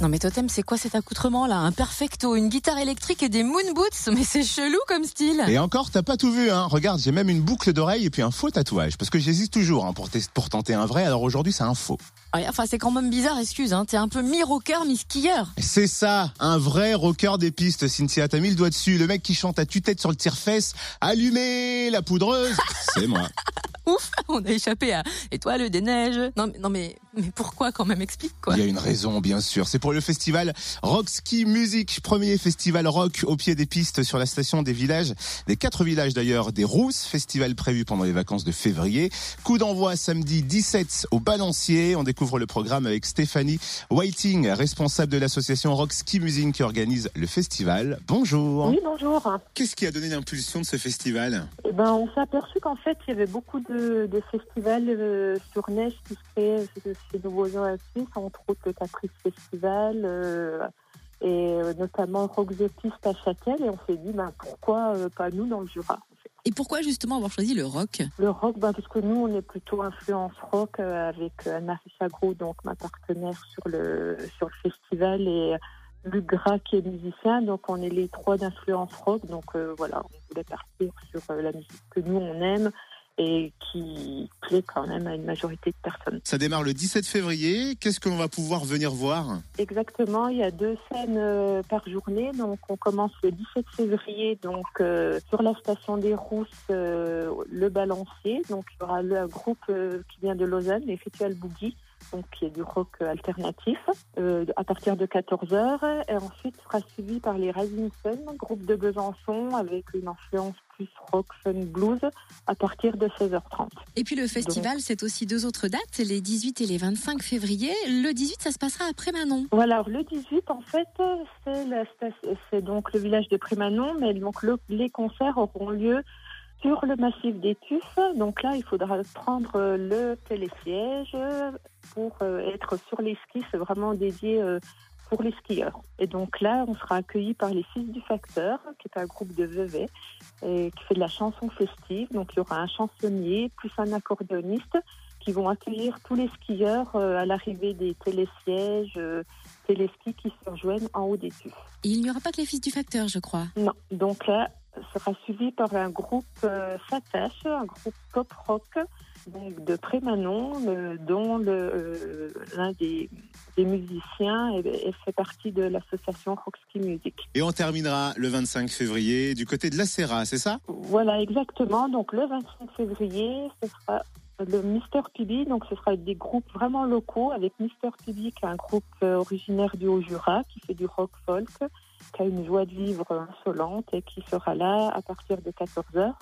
Non mais Totem, c'est quoi cet accoutrement là? Un perfecto, une guitare électrique et des moon boots? Mais c'est chelou comme style Et encore, t'as pas tout vu, hein. Regarde, j'ai même une boucle d'oreille et puis un faux tatouage. Parce que j'hésite toujours hein, pour, tenter un vrai, alors aujourd'hui c'est un faux. Enfin, c'est quand même bizarre, excuse, hein. T'es un peu mi-rocker, mi-skieur. C'est ça, un vrai rocker des pistes, Cynthia, t'as mis le doigt dessus. Le mec qui chante à tue-tête sur le tire-fesse, allumez la poudreuse, c'est moi. Ouf, on a échappé à étoile des neiges. Non, mais, non mais, mais pourquoi quand même? Explique quoi. Il y a une raison, bien sûr. C'est pour le festival Rock Ski Music, premier festival rock au pied des pistes sur la station des villages, des quatre villages d'ailleurs, des Rousses, festival prévu pendant les vacances de février. Coup d'envoi samedi 17 au Balancier. On découvre le programme avec Stéphanie Whiting, responsable de l'association Rock Ski Music qui organise le festival. Bonjour. Oui, bonjour. Qu'est-ce qui a donné l'impulsion de ce festival? Eh ben, on s'est aperçu qu'en fait, il y avait beaucoup de, de festivals euh, sur neige qui se créaient chez- nos voisins à Suisse, entre autres le Caprice Festival euh, et euh, notamment Rock the Piste à Châtel. Et on s'est dit, ben, pourquoi pas nous dans le Jura fait. Et pourquoi justement avoir choisi le rock? Le rock, ben, parce que nous, on est plutôt influence rock avec Anne-Marie donc ma partenaire sur le, sur le festival, et Luc Gras qui est musicien. Donc, on est les trois d'influence rock. Donc, euh, voilà, on voulait partir sur euh, la musique que nous, on aime et qui plaît quand même à une majorité de personnes. Ça démarre le 17 février. Qu'est-ce qu'on va pouvoir venir voir? Exactement, il y a deux scènes euh, par journée. Donc, on commence le 17 février donc euh, sur la station des Rousses, euh, le Balancier. Donc, il y aura le groupe euh, qui vient de Lausanne, les Festival Boogie, donc qui est du rock alternatif, euh, à partir de 14h. Et ensuite, sera suivi par les Rising Sun, groupe de Besançon avec une influence plus rock, fun, blues, à partir de 16h30. Et puis le festival, c'est aussi deux autres dates, les 18 et les 25 février. Le 18, ça se passera après Manon. Voilà, alors le 18, en fait, c'est donc le village de Prémanon, mais donc le- les concerts auront lieu sur le massif des Tuffes. Donc là, il faudra prendre euh, le télésiège pour euh, être sur les skis. C'est vraiment dédié euh, pour les skieurs. Et donc là, on sera accueillis par les Fils du Facteur, qui est un groupe de Vevey, et qui fait de la chanson festive. Donc il y aura un chansonnier plus un accordéoniste qui vont accueillir tous les skieurs euh, à l'arrivée des télésièges, euh, téléskis qui se rejoignent en haut des tuffes. Et il n'y aura pas que les fils du facteur, je crois. Non, donc là, sera suivi par un groupe euh, Fatache, un groupe pop rock donc de Prémanon, euh, dont euh, l'un des, des musiciens est fait partie de l'association Rockski Music. Et on terminera le 25 février du côté de la Serra, c'est ça? Voilà, exactement. Donc le 25 février, ce sera le Mister PB. Donc ce sera des groupes vraiment locaux avec Mister PB, qui est un groupe euh, originaire du Haut-Jura, qui fait du rock folk, qui a une joie de vivre insolente et qui sera là à partir de 14h.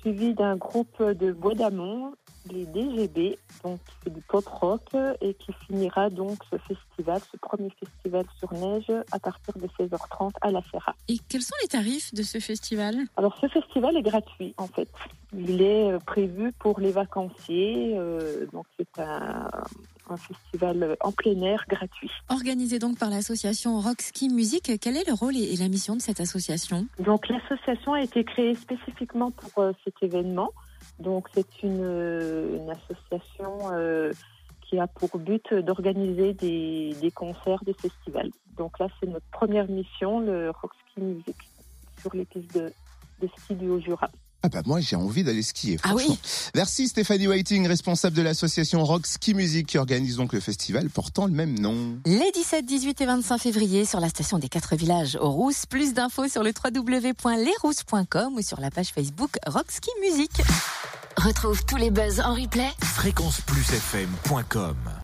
Suivi d'un groupe de Bois d'Amont, les DGB, donc qui fait du pop rock et qui finira donc ce festival, ce premier festival sur neige à partir de 16h30 à la Serra. Et quels sont les tarifs de ce festival? Alors ce festival est gratuit en fait. Il est euh, prévu pour les vacanciers, euh, donc c'est un, un festival en plein air gratuit. Organisé donc par l'association Rock Ski Music, quel est le rôle et et la mission de cette association? Donc l'association a été créée spécifiquement pour euh, cet événement. Donc c'est une, une association euh, qui a pour but d'organiser des, des concerts, des festivals. Donc là c'est notre première mission, le Rock Ski Music, sur les pistes de, de ski du Haut-Jura. Ah bah moi j'ai envie d'aller skier. Ah oui. franchement. Merci Stéphanie Whiting, responsable de l'association Rock Ski Music qui organise donc le festival portant le même nom. Les 17, 18 et 25 février sur la station des quatre villages aux Rousses. Plus d'infos sur le www.lesrousses.com ou sur la page Facebook Rock Ski Music. Retrouve tous les buzz en replay. Fréquenceplusfm.com